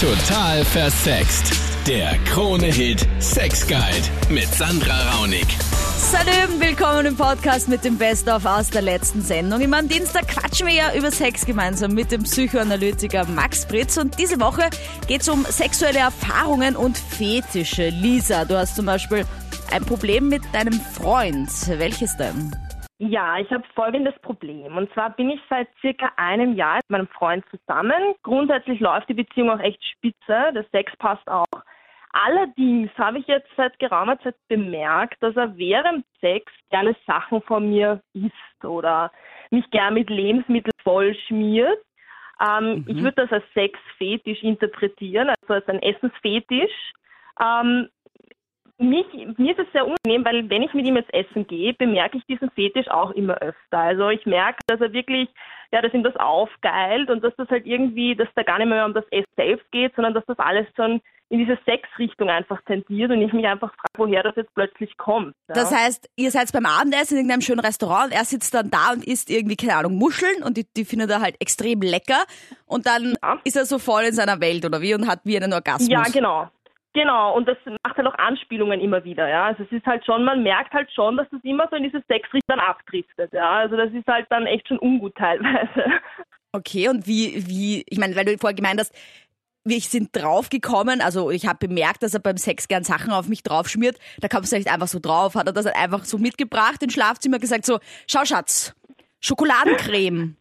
Total versext. Der Krone-Hit Sex Guide mit Sandra Raunig. Salut, willkommen im Podcast mit dem Best-of aus der letzten Sendung. Immer am Dienstag quatschen wir ja über Sex gemeinsam mit dem Psychoanalytiker Max Fritz. Und diese Woche geht es um sexuelle Erfahrungen und Fetische. Lisa, du hast zum Beispiel ein Problem mit deinem Freund. Welches denn? Ja, ich habe folgendes Problem. Und zwar bin ich seit circa einem Jahr mit meinem Freund zusammen. Grundsätzlich läuft die Beziehung auch echt spitze. Der Sex passt auch. Allerdings habe ich jetzt seit geraumer Zeit bemerkt, dass er während Sex gerne Sachen von mir isst oder mich gern mit Lebensmitteln vollschmiert. Ähm, mhm. Ich würde das als Sexfetisch interpretieren, also als ein Essensfetisch. Ähm, mich, mir ist es sehr unangenehm, weil wenn ich mit ihm jetzt essen gehe, bemerke ich diesen Fetisch auch immer öfter. Also ich merke, dass er wirklich, ja, dass ihm das aufgeilt und dass das halt irgendwie, dass da gar nicht mehr um das Essen selbst geht, sondern dass das alles schon in diese Sexrichtung einfach tendiert und ich mich einfach frage, woher das jetzt plötzlich kommt. Ja. Das heißt, ihr seid beim Abendessen in irgendeinem schönen Restaurant und er sitzt dann da und isst irgendwie, keine Ahnung, Muscheln und die, die findet er halt extrem lecker und dann ja. ist er so voll in seiner Welt oder wie und hat wie einen Orgasmus. Ja, genau. Genau, und das macht halt auch Anspielungen immer wieder, ja. Also es ist halt schon, man merkt halt schon, dass das immer so in diese Sexrichtung dann abdriftet, ja. Also das ist halt dann echt schon ungut teilweise. Okay, und wie, wie, ich meine, weil du vorher gemeint hast, wir sind draufgekommen, also ich habe bemerkt, dass er beim Sex gern Sachen auf mich draufschmiert. Da kommst du nicht einfach so drauf. Hat er das halt einfach so mitgebracht ins Schlafzimmer, gesagt so, schau Schatz, Schokoladencreme.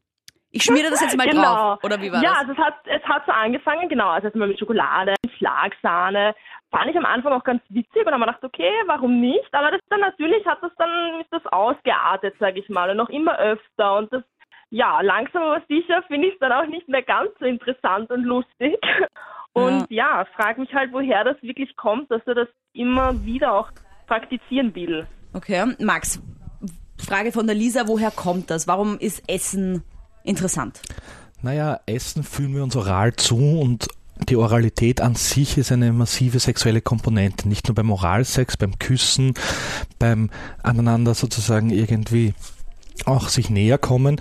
Ich schmiere das jetzt mal genau. drauf. Oder wie war ja, das? Ja, also es hat, es hat so angefangen, genau. Also erstmal mit Schokolade, Schlagsahne. Fand ich am Anfang auch ganz witzig und dann habe ich gedacht, okay, warum nicht? Aber das dann natürlich hat das dann, ist das ausgeartet, sage ich mal, und noch immer öfter. Und das, ja, langsam aber sicher finde ich es dann auch nicht mehr ganz so interessant und lustig. Und ja, ja frage mich halt, woher das wirklich kommt, dass er das immer wieder auch praktizieren will. Okay, Max, Frage von der Lisa, woher kommt das? Warum ist Essen interessant? Naja, Essen fühlen wir uns oral zu und die Oralität an sich ist eine massive sexuelle Komponente, nicht nur beim Oralsex, beim Küssen, beim aneinander sozusagen irgendwie auch sich näher kommen.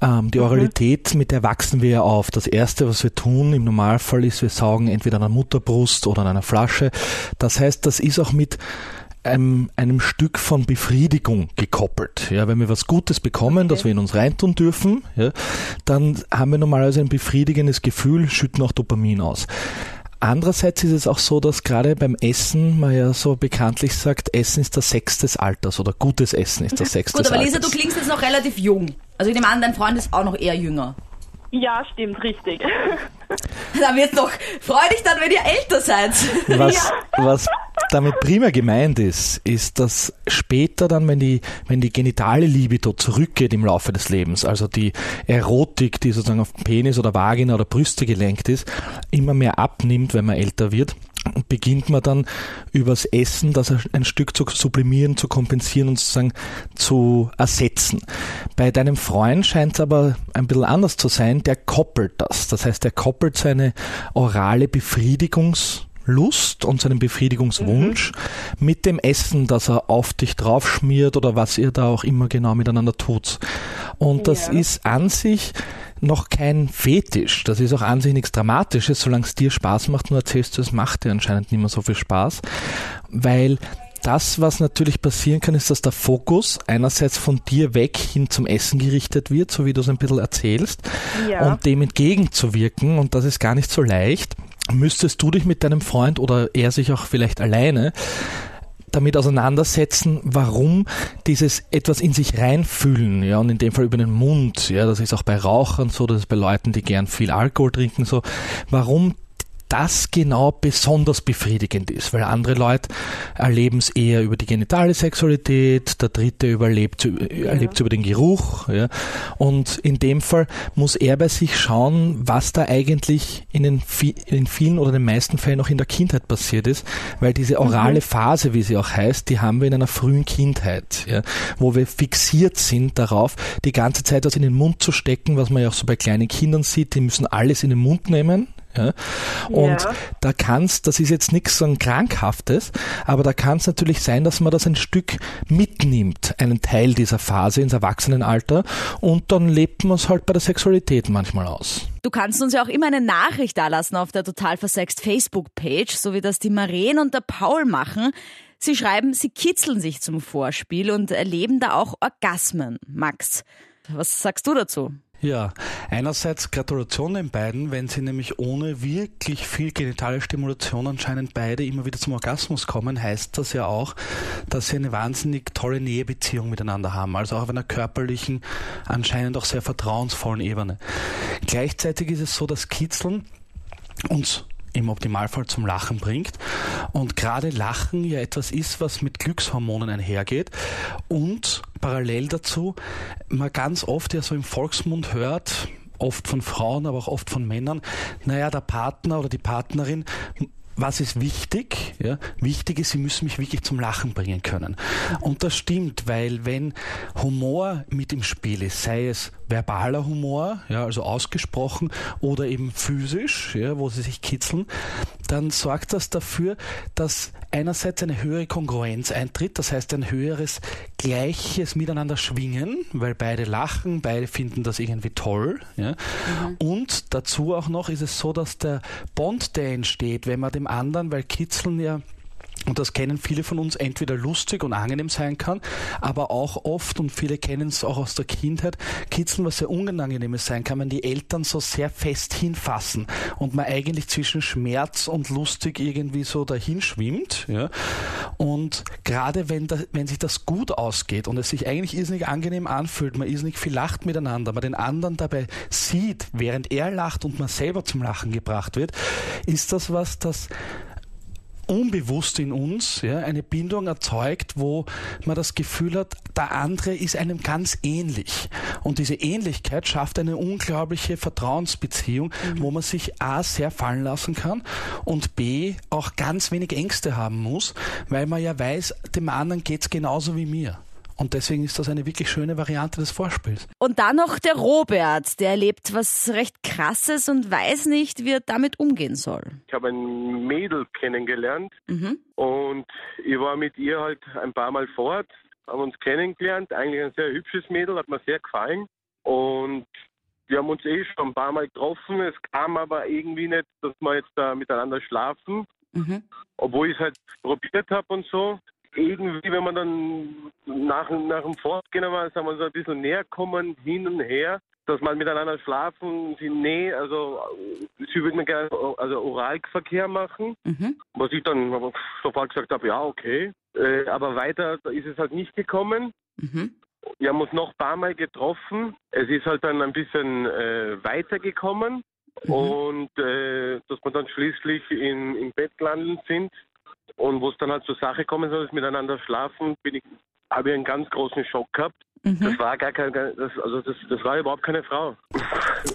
Ähm, die mhm. Oralität, mit der wachsen wir ja auf. Das erste, was wir tun im Normalfall ist, wir saugen entweder an einer Mutterbrust oder an einer Flasche. Das heißt, das ist auch mit einem, einem Stück von Befriedigung gekoppelt. Ja, wenn wir was Gutes bekommen, okay. das wir in uns reintun dürfen, ja, dann haben wir normalerweise ein befriedigendes Gefühl, schütten auch Dopamin aus. Andererseits ist es auch so, dass gerade beim Essen man ja so bekanntlich sagt, Essen ist das Sex des Alters oder gutes Essen ist das Sex Gut, des aber Alters. Lisa, du klingst jetzt noch relativ jung. Also ich nehme an, dein Freund ist auch noch eher jünger. Ja, stimmt, richtig. Da wird doch freu dich dann, wenn ihr älter seid. Was, ja. was damit prima gemeint ist, ist, dass später dann, wenn die, wenn die genitale Libido zurückgeht im Laufe des Lebens, also die Erotik, die sozusagen auf Penis oder Vagina oder Brüste gelenkt ist, immer mehr abnimmt, wenn man älter wird, beginnt man dann übers Essen das ein Stück zu sublimieren, zu kompensieren und sozusagen zu ersetzen. Bei deinem Freund scheint es aber ein bisschen anders zu sein, der koppelt das. Das heißt, er koppelt seine orale Befriedigungs- Lust und seinen Befriedigungswunsch mhm. mit dem Essen, das er auf dich draufschmiert oder was ihr da auch immer genau miteinander tut. Und das ja. ist an sich noch kein Fetisch. Das ist auch an sich nichts Dramatisches, solange es dir Spaß macht, nur erzählst du, es macht dir anscheinend nicht mehr so viel Spaß, weil das, was natürlich passieren kann, ist, dass der Fokus einerseits von dir weg hin zum Essen gerichtet wird, so wie du es ein bisschen erzählst, ja. und dem entgegenzuwirken, und das ist gar nicht so leicht, müsstest du dich mit deinem Freund oder er sich auch vielleicht alleine damit auseinandersetzen, warum dieses etwas in sich reinfühlen, ja, und in dem Fall über den Mund, ja, das ist auch bei Rauchern so, das ist bei Leuten, die gern viel Alkohol trinken, so, warum das genau besonders befriedigend ist, weil andere Leute erleben es eher über die genitale Sexualität, der dritte überlebt, erlebt es über den Geruch. Ja. Und in dem Fall muss er bei sich schauen, was da eigentlich in den, in vielen oder den meisten Fällen auch in der Kindheit passiert ist, weil diese orale mhm. Phase, wie sie auch heißt, die haben wir in einer frühen Kindheit, ja, wo wir fixiert sind darauf, die ganze Zeit was in den Mund zu stecken, was man ja auch so bei kleinen Kindern sieht, die müssen alles in den Mund nehmen, Ja? Und Ja. da kann's, das ist jetzt nichts so ein Krankhaftes, aber da kann es natürlich sein, dass man das ein Stück mitnimmt, einen Teil dieser Phase ins Erwachsenenalter und dann lebt man es halt bei der Sexualität manchmal aus. Du kannst uns ja auch immer eine Nachricht dalassen auf der Total Versext Facebook-Page, so wie das die Maren und der Paul machen. Sie schreiben, sie kitzeln sich zum Vorspiel und erleben da auch Orgasmen. Max, was sagst du dazu? Ja, einerseits Gratulation den beiden, wenn sie nämlich ohne wirklich viel genitale Stimulation anscheinend beide immer wieder zum Orgasmus kommen, heißt das ja auch, dass sie eine wahnsinnig tolle Nähebeziehung miteinander haben, also auch auf einer körperlichen, anscheinend auch sehr vertrauensvollen Ebene. Gleichzeitig ist es so, dass Kitzeln uns im Optimalfall zum Lachen bringt. Und gerade Lachen ja etwas ist, was mit Glückshormonen einhergeht. Und parallel dazu man ganz oft ja so im Volksmund hört, oft von Frauen, aber auch oft von Männern, naja, der Partner oder die Partnerin, was ist wichtig? Ja, wichtig ist, sie müssen mich wirklich zum Lachen bringen können. Und das stimmt, weil wenn Humor mit im Spiel ist, sei es verbaler Humor, ja, also ausgesprochen, oder eben physisch, ja, wo sie sich kitzeln, dann sorgt das dafür, dass einerseits eine höhere Kongruenz eintritt, das heißt ein höheres gleiches Miteinander schwingen, weil beide lachen, beide finden das irgendwie toll. Ja. Und dazu auch noch ist es so, dass der Bond, der entsteht, wenn man dem anderen, weil Kitzeln ja und das kennen viele von uns, entweder lustig und angenehm sein kann, aber auch oft, und viele kennen es auch aus der Kindheit, Kitzeln was sehr Unangenehmes sein kann, wenn die Eltern so sehr fest hinfassen und man eigentlich zwischen Schmerz und lustig irgendwie so dahin schwimmt. Ja? Und gerade wenn, da, wenn sich das gut ausgeht und es sich eigentlich irrsinnig angenehm anfühlt, man irrsinnig viel lacht miteinander, man den anderen dabei sieht, während er lacht und man selber zum Lachen gebracht wird, ist das was, das unbewusst in uns ja, eine Bindung erzeugt, wo man das Gefühl hat, der andere ist einem ganz ähnlich. Und diese Ähnlichkeit schafft eine unglaubliche Vertrauensbeziehung, wo man sich A sehr fallen lassen kann und B auch ganz wenig Ängste haben muss, weil man ja weiß, dem anderen geht's genauso wie mir. Und deswegen ist das eine wirklich schöne Variante des Vorspiels. Und dann noch der Robert, der erlebt was recht Krasses und weiß nicht, wie er damit umgehen soll. Ich habe ein Mädel kennengelernt Mhm. und ich war mit ihr halt ein paar Mal fort, haben uns kennengelernt. Eigentlich ein sehr hübsches Mädel, hat mir sehr gefallen. Und wir haben uns eh schon ein paar Mal getroffen. Es kam aber irgendwie nicht, dass wir jetzt da miteinander schlafen, Mhm. obwohl ich es halt probiert habe und so. Irgendwie, wenn man dann nach, nach dem Fortgehen war, sind wir so ein bisschen näher kommen, hin und her, dass man miteinander schlafen, sie, nee, also sie würde mir gerne also Oralverkehr machen. Mhm. Was ich dann sofort gesagt habe, ja, okay. Äh, aber weiter ist es halt nicht gekommen. Mhm. Wir haben uns noch ein paar Mal getroffen. Es ist halt dann ein bisschen äh, weitergekommen. Und äh, dass wir dann schließlich in, im Bett gelandet sind. Und wo es dann halt zur Sache kommen soll, dass wir miteinander schlafen, bin ich, habe ich einen ganz großen Schock gehabt. Mhm. Das war gar kein, das, also das, das war überhaupt keine Frau.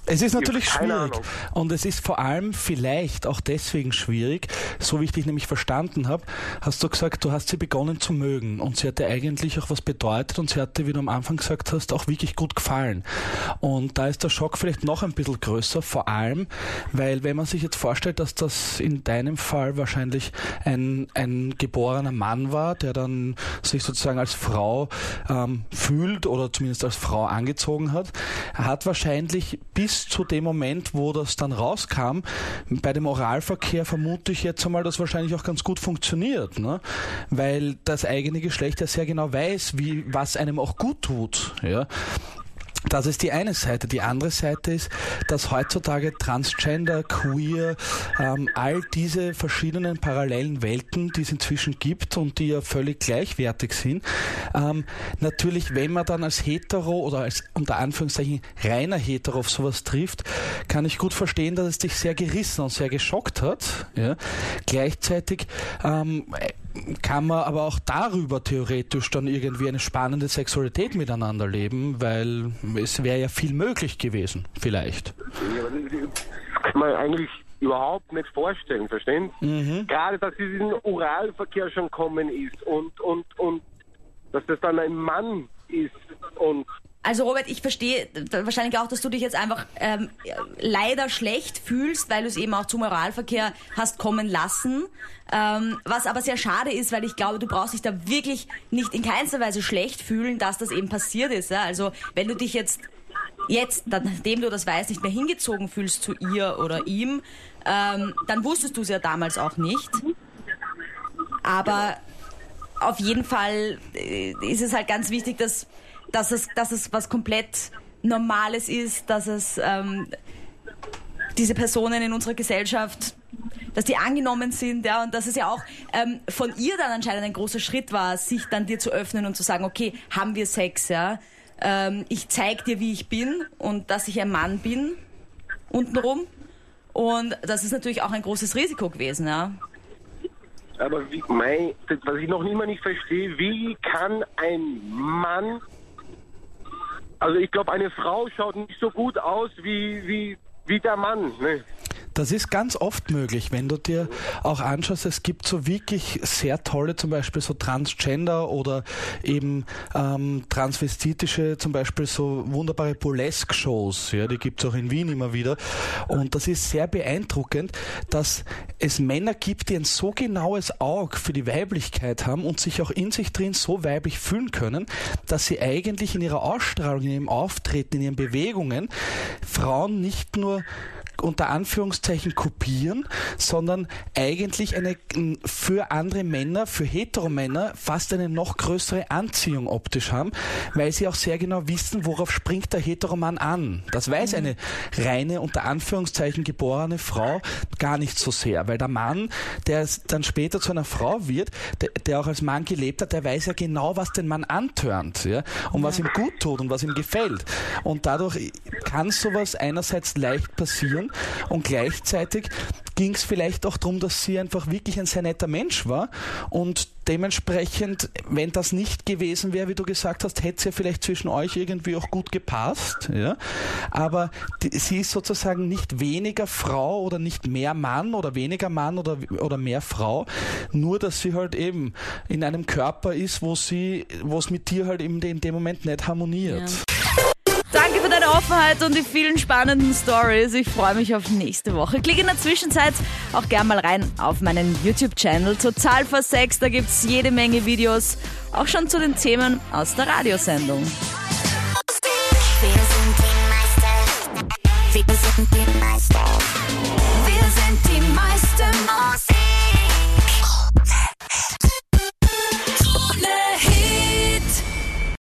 Es ist natürlich schwierig. Ahnung. Und es ist vor allem vielleicht auch deswegen schwierig, so wie ich dich nämlich verstanden habe, hast du gesagt, du hast sie begonnen zu mögen und sie hat dir eigentlich auch was bedeutet und sie hat dir, wie du am Anfang gesagt hast, auch wirklich gut gefallen. Und da ist der Schock vielleicht noch ein bisschen größer, vor allem, weil wenn man sich jetzt vorstellt, dass das in deinem Fall wahrscheinlich ein, ein geborener Mann war, der dann sich sozusagen als Frau ähm, fühlt oder zumindest als Frau angezogen hat, hat wahrscheinlich bis zu dem Moment, wo das dann rauskam, bei dem Oralverkehr vermute ich jetzt einmal, dass wahrscheinlich auch ganz gut funktioniert, ne? weil das eigene Geschlecht ja sehr genau weiß, wie was einem auch gut tut. Ja? Das ist die eine Seite. Die andere Seite ist, dass heutzutage Transgender, Queer, ähm, all diese verschiedenen parallelen Welten, die es inzwischen gibt und die ja völlig gleichwertig sind, ähm, natürlich, wenn man dann als Hetero oder als unter Anführungszeichen reiner Hetero auf sowas trifft, kann ich gut verstehen, dass es dich sehr gerissen und sehr geschockt hat. Ja. Gleichzeitig ähm, kann man aber auch darüber theoretisch dann irgendwie eine spannende Sexualität miteinander leben, weil es wäre ja viel möglich gewesen, vielleicht. Das kann man eigentlich überhaupt nicht vorstellen, verstehen? Gerade, dass diesen Oralverkehr schon kommen ist und, und, und dass das dann ein Mann ist und Also Robert, ich verstehe wahrscheinlich auch, dass du dich jetzt einfach ähm, leider schlecht fühlst, weil du es eben auch zum Moralverkehr hast kommen lassen. Ähm, was aber sehr schade ist, weil ich glaube, du brauchst dich da wirklich nicht in keinster Weise schlecht fühlen, dass das eben passiert ist. Ja? Also wenn du dich jetzt jetzt, nachdem du das weißt, nicht mehr hingezogen fühlst zu ihr oder ihm, ähm, dann wusstest du es ja damals auch nicht. Aber auf jeden Fall äh, ist es halt ganz wichtig, dass, dass, es, dass es was komplett Normales ist, dass es ähm, diese Personen in unserer Gesellschaft, dass die angenommen sind, ja, und dass es ja auch ähm, von ihr dann anscheinend ein großer Schritt war, sich dann dir zu öffnen und zu sagen, okay, haben wir Sex, ja, ähm, ich zeig dir, wie ich bin und dass ich ein Mann bin, untenrum. Und das ist natürlich auch ein großes Risiko gewesen, ja. Aber wie, mein, was ich noch immer nicht verstehe, wie kann ein Mann, also ich glaube, eine Frau schaut nicht so gut aus wie, wie, wie der Mann. Ne? Das ist ganz oft möglich, wenn du dir auch anschaust, es gibt so wirklich sehr tolle, zum Beispiel so Transgender oder eben ähm, transvestitische, zum Beispiel so wunderbare Burlesque-Shows, ja, die gibt es auch in Wien immer wieder. Und das ist sehr beeindruckend, dass es Männer gibt, die ein so genaues Auge für die Weiblichkeit haben und sich auch in sich drin so weiblich fühlen können, dass sie eigentlich in ihrer Ausstrahlung, in ihrem Auftreten, in ihren Bewegungen Frauen nicht nur unter Anführungszeichen kopieren, sondern eigentlich eine für andere Männer, für Heteromänner fast eine noch größere Anziehung optisch haben, weil sie auch sehr genau wissen, worauf springt der Heteromann an. Das weiß mhm. eine reine unter Anführungszeichen geborene Frau gar nicht so sehr, weil der Mann, der dann später zu einer Frau wird, der, der auch als Mann gelebt hat, der weiß ja genau, was den Mann antörnt, ja, und ja. was ihm gut tut und was ihm gefällt. Und dadurch kann sowas einerseits leicht passieren, und gleichzeitig ging es vielleicht auch darum, dass sie einfach wirklich ein sehr netter Mensch war und dementsprechend, wenn das nicht gewesen wäre, wie du gesagt hast, hätte es ja vielleicht zwischen euch irgendwie auch gut gepasst. Ja? Aber die, sie ist sozusagen nicht weniger Frau oder nicht mehr Mann oder weniger Mann oder, oder mehr Frau, nur dass sie halt eben in einem Körper ist, wo sie, wo es mit dir halt eben in dem Moment nicht harmoniert. Ja. Deine Offenheit und die vielen spannenden Stories. Ich freue mich auf nächste Woche. Klick in der Zwischenzeit auch gern mal rein auf meinen YouTube-Channel. Total versext, da gibt es jede Menge Videos, auch schon zu den Themen aus der Radiosendung.